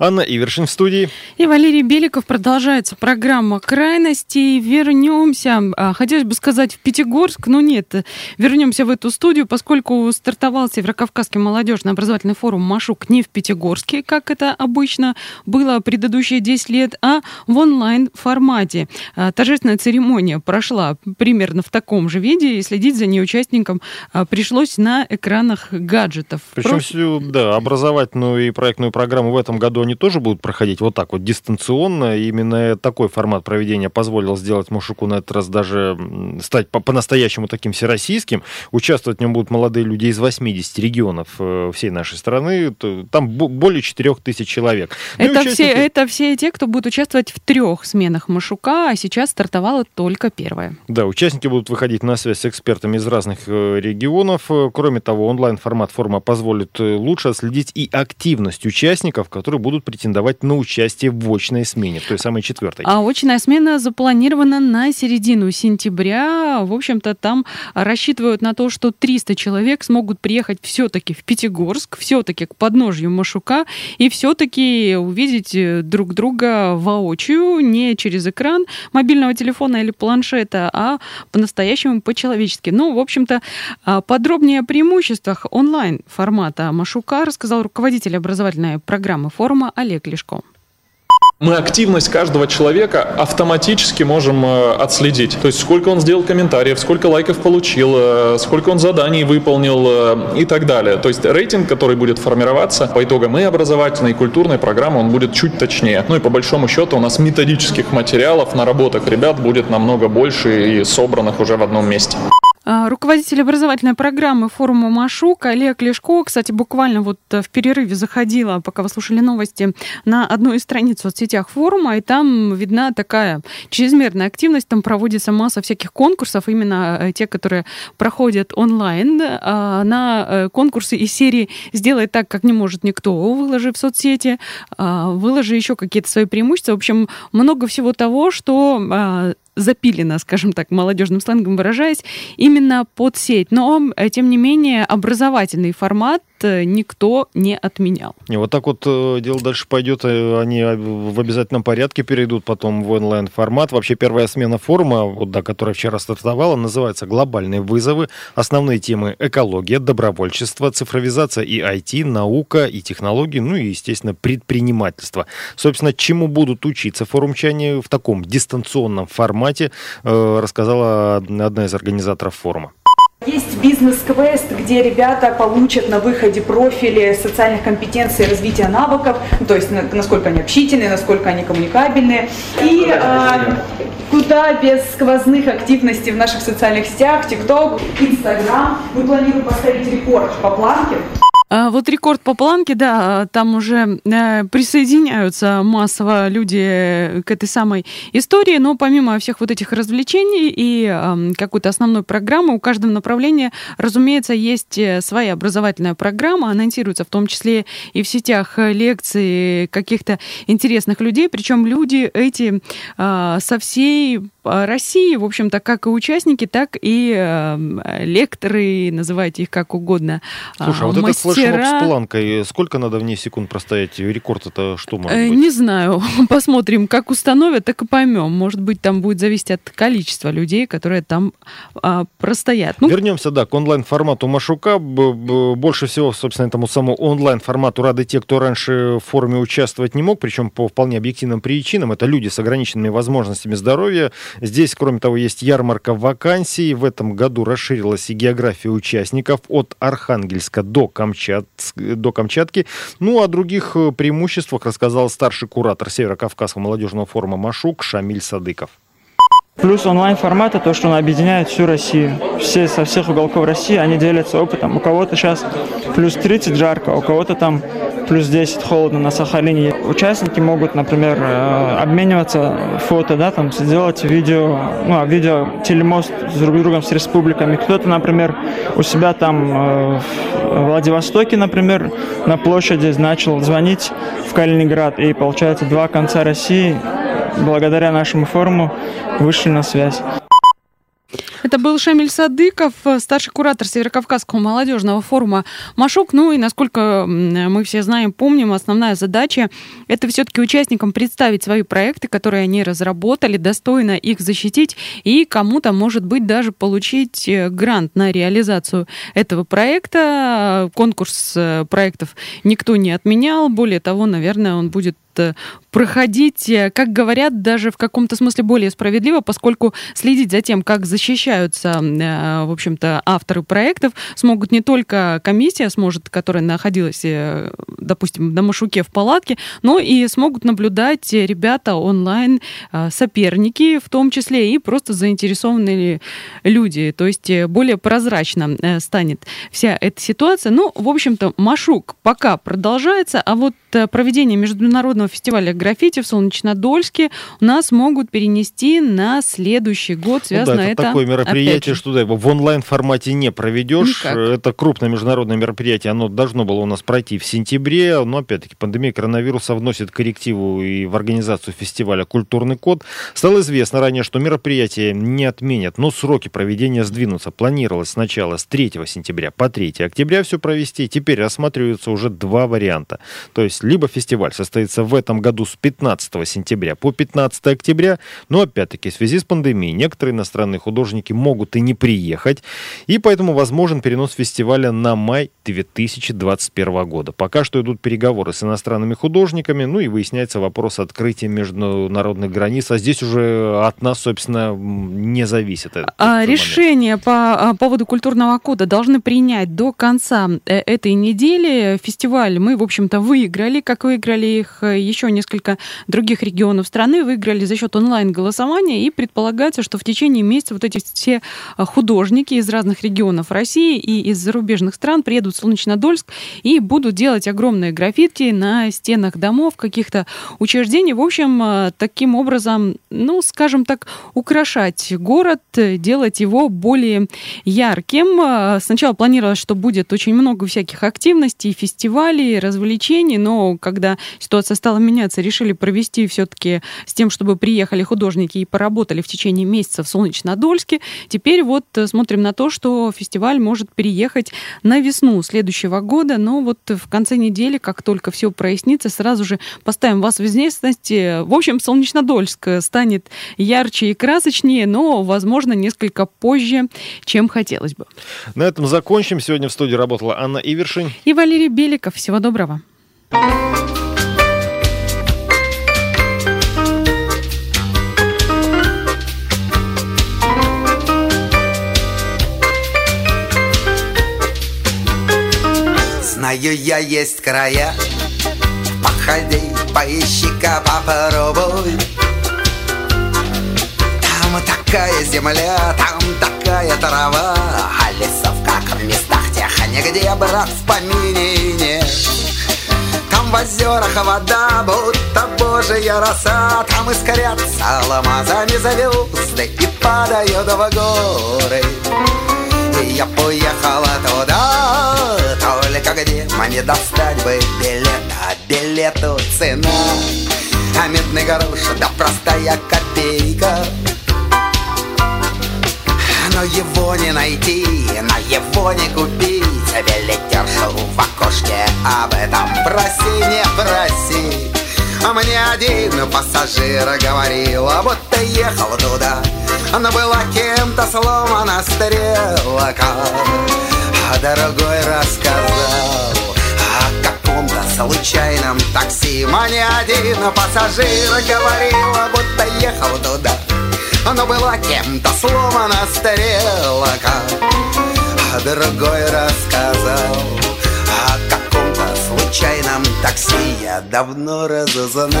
Анна Ивершин в студии. И Валерий Беликов. Продолжается программа крайностей. Вернемся, а, хотелось бы сказать, в Пятигорск, но нет. Вернемся в эту студию, поскольку стартовал Северокавказский молодежный образовательный форум «Машук» не в Пятигорске, как это обычно было предыдущие 10 лет, а в онлайн-формате. А, торжественная церемония прошла примерно в таком же виде, и следить за ней участникам а, пришлось на экранах гаджетов. Причем Просто... всю да, образовательную и проектную программу в этом году они тоже будут проходить вот так вот дистанционно. именно такой формат проведения позволил сделать Мушуку на этот раз даже стать по-настоящему таким всероссийским. Участвовать в нем будут молодые люди из 80 регионов э, всей нашей страны. Там более 4 тысяч человек. Ну это, участники... все, это все те, кто будет участвовать в трех сменах Машука, а сейчас стартовала только первая. Да, участники будут выходить на связь с экспертами из разных э, регионов. Э, кроме того, онлайн-формат форума позволит лучше отследить и активность участников, которые будут будут претендовать на участие в очной смене, в той самой четвертой. А очная смена запланирована на середину сентября. В общем-то, там рассчитывают на то, что 300 человек смогут приехать все-таки в Пятигорск, все-таки к подножью Машука и все-таки увидеть э, друг друга воочию, не через экран мобильного телефона или планшета, а по-настоящему по-человечески. Ну, в общем-то, а, подробнее о преимуществах онлайн-формата Машука рассказал руководитель образовательной программы форума Олег Лешко. Мы активность каждого человека автоматически можем э, отследить. То есть сколько он сделал комментариев, сколько лайков получил, э, сколько он заданий выполнил э, и так далее. То есть рейтинг, который будет формироваться по итогам и образовательной, и культурной программы, он будет чуть точнее. Ну и по большому счету у нас методических материалов, наработок ребят будет намного больше и собранных уже в одном месте. А, руководитель образовательной программы форума Машук Олег Лешко, кстати, буквально вот в перерыве заходила, пока вы слушали новости, на одну из страниц в соцсетях форума, и там видна такая чрезмерная активность, там проводится масса всяких конкурсов, именно э, те, которые проходят онлайн, а, на э, конкурсы из серии «Сделай так, как не может никто», выложи в соцсети, а, выложи еще какие-то свои преимущества, в общем, много всего того, что запилено, скажем так, молодежным сленгом выражаясь, именно под сеть. Но, тем не менее, образовательный формат никто не отменял. И вот так вот э, дело дальше пойдет, э, они в обязательном порядке перейдут потом в онлайн-формат. Вообще первая смена форума, вот, да, которая вчера стартовала, называется «Глобальные вызовы». Основные темы – экология, добровольчество, цифровизация и IT, наука и технологии, ну и, естественно, предпринимательство. Собственно, чему будут учиться форумчане в таком дистанционном формате, рассказала одна из организаторов форума. Есть бизнес-квест, где ребята получат на выходе профили социальных компетенций и развития навыков, ну, то есть насколько они общительные, насколько они коммуникабельные. И э, куда без сквозных активностей в наших социальных сетях, ТикТок, Инстаграм, мы планируем поставить рекорд по планке. А вот рекорд по планке, да, там уже э, присоединяются массово люди к этой самой истории, но помимо всех вот этих развлечений и э, какой-то основной программы, у каждого направления, разумеется, есть э, своя образовательная программа, анонсируется в том числе и в сетях лекций каких-то интересных людей, причем люди эти э, со всей России, в общем-то, как и участники, так и э, лекторы, называйте их как угодно. Слушай, а вот мастера. этот флешмоб с планкой, сколько надо в ней секунд простоять? Рекорд это что может э, быть? Не знаю. Посмотрим, как установят, так и поймем. Может быть, там будет зависеть от количества людей, которые там а, простоят. Ну, Вернемся, да, к онлайн-формату Машука. Больше всего, собственно, этому самому онлайн-формату рады те, кто раньше в форуме участвовать не мог, причем по вполне объективным причинам. Это люди с ограниченными возможностями здоровья, Здесь, кроме того, есть ярмарка вакансий. В этом году расширилась и география участников от Архангельска до, Камчат... до Камчатки. Ну, о других э, преимуществах рассказал старший куратор Северо-Кавказского молодежного форума «Машук» Шамиль Садыков. Плюс онлайн-формат – то, что он объединяет всю Россию. Все со всех уголков России, они делятся опытом. У кого-то сейчас плюс 30 жарко, у кого-то там плюс 10 холодно на Сахалине. Участники могут, например, э, обмениваться фото, да, там сделать видео, ну, а видео телемост с друг другом, с республиками. Кто-то, например, у себя там э, в Владивостоке, например, на площади начал звонить в Калининград, и получается два конца России благодаря нашему форуму вышли на связь. Это был Шамиль Садыков, старший куратор Северокавказского молодежного форума «Машук». Ну и, насколько мы все знаем, помним, основная задача – это все-таки участникам представить свои проекты, которые они разработали, достойно их защитить и кому-то, может быть, даже получить э, грант на реализацию этого проекта. Конкурс э, проектов никто не отменял. Более того, наверное, он будет э, проходить, э, как говорят, даже в каком-то смысле более справедливо, поскольку следить за тем, как защищаются, э, в общем-то, авторы проектов, смогут не только комиссия сможет, которая находилась, э, допустим, на Машуке в палатке, но и смогут наблюдать ребята онлайн, соперники в том числе, и просто заинтересованные люди. То есть более прозрачно станет вся эта ситуация. Ну, в общем-то, Машук пока продолжается, а вот проведение международного фестиваля граффити в Солнечнодольске у нас могут перенести на следующий год. Связано ну да, это, это такое мероприятие, что да, в онлайн-формате не проведешь. Никак. Это крупное международное мероприятие, оно должно было у нас пройти в сентябре, но опять-таки пандемия коронавируса вносит коррективу и в организацию фестиваля «Культурный код». Стало известно ранее, что мероприятие не отменят, но сроки проведения сдвинутся. Планировалось сначала с 3 сентября по 3 октября все провести. Теперь рассматриваются уже два варианта. То есть либо фестиваль состоится в этом году с 15 сентября по 15 октября. Но опять-таки в связи с пандемией некоторые иностранные художники могут и не приехать. И поэтому возможен перенос фестиваля на май 2021 года. Пока что идут переговоры с иностранными художниками. Ну и выясняется вопрос открытия международных границ. А здесь уже от нас, собственно, не зависит. А решение по а, поводу культурного кода должны принять до конца э, этой недели. Фестиваль мы, в общем-то, выиграли, как выиграли их э, еще несколько других регионов страны выиграли за счет онлайн-голосования, и предполагается, что в течение месяца вот эти все а, художники из разных регионов России и из зарубежных стран приедут в Солнечнодольск и будут делать огромные граффити на стенах домов, каких-то учреждений. В общем, а, таким образом, ну, скажем так, украшать город, делать его более ярким. А, сначала планировалось, что будет очень много всяких активностей, фестивалей, развлечений, но когда ситуация стала меняться, решили провести все-таки с тем, чтобы приехали художники и поработали в течение месяца в Солнечнодольске. Теперь вот э, смотрим на то, что фестиваль может переехать на весну следующего года, но вот в конце недели, как только все прояснится, сразу же поставим вас в известность. В общем, Солнечнодольск станет ярче и красочнее, но, возможно, несколько позже, чем хотелось бы. На этом закончим. Сегодня в студии работала Анна Ивершин и Валерий Беликов. Всего доброго. Знаю я есть края. Походи, поищи-ка, попробуй Там такая земля, там такая трава. А лесов, как в местах тех, нигде, брат, в помине. Нет Там в озерах вода, будто божья роса. Там искорятся алмазами звезды И падают в горы. Я поехала туда только где мне достать бы билет? А билету цена. А медный грош, да простая копейка. Но его не найти, на его не купить. Билетершу в окошке об этом проси, не проси. А мне один пассажир говорил, а будто ехал туда Но была кем-то сломана стрелка. А О каком-то случайном такси. Мне один пассажир говорил, будто ехал туда. Но была кем-то сломана стрелка А другой рассказал О каком-то случайном такси. Я давно разузнал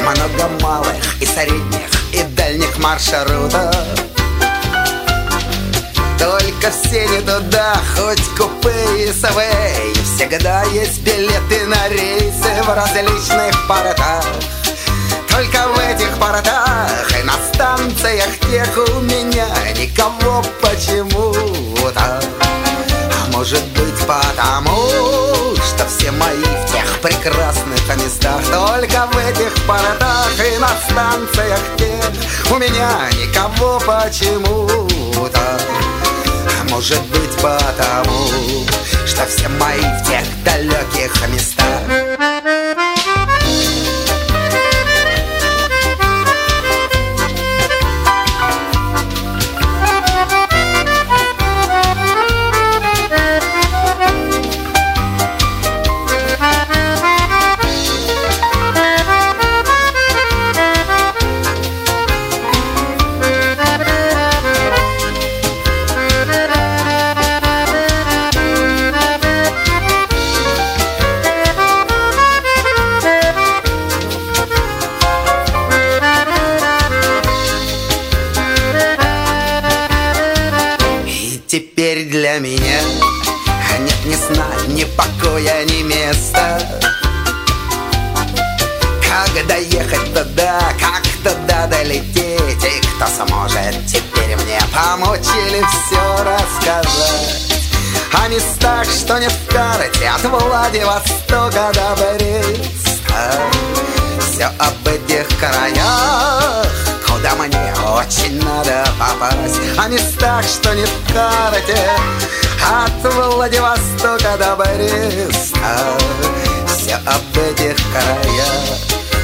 Много малых и средних и дальних маршрутов только все не туда, хоть купе и СВ Всегда есть билеты на рейсы в различных портах. Только в этих портах и на станциях тех у меня Никого почему-то. А может быть потому, что все мои в тех прекрасных местах. Только в этих портах и на станциях тех У меня никого почему-то может быть потому, что все мои в тех далеких местах для меня. Нет ни сна, ни покоя, ни места. Как доехать туда, как туда долететь? И кто сможет теперь мне помочь или все рассказать? О местах, что не в карте От Владивостока до Бреста. Все об этих краях Куда мне очень надо попасть О местах, что не в карте От Владивостока до Бреста Все об этих краях.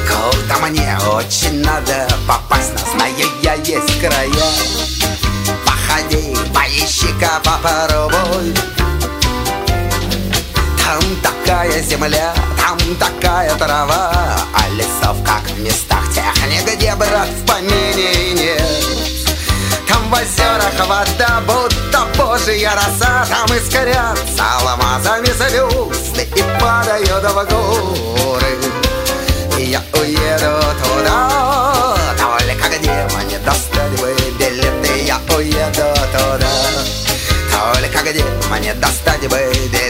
Куда мне очень надо попасть Но знаю я есть края. Походи, поищи-ка, попробуй там такая земля, там такая трава А лесов, как в местах тех, нигде, брат, в помине нет. Там в озерах вода, будто божья роса Там искрятся алмазами звезды и падают в горы. И я уеду туда, только где мне достать бы билеты Я уеду туда только где мне достать бы билеты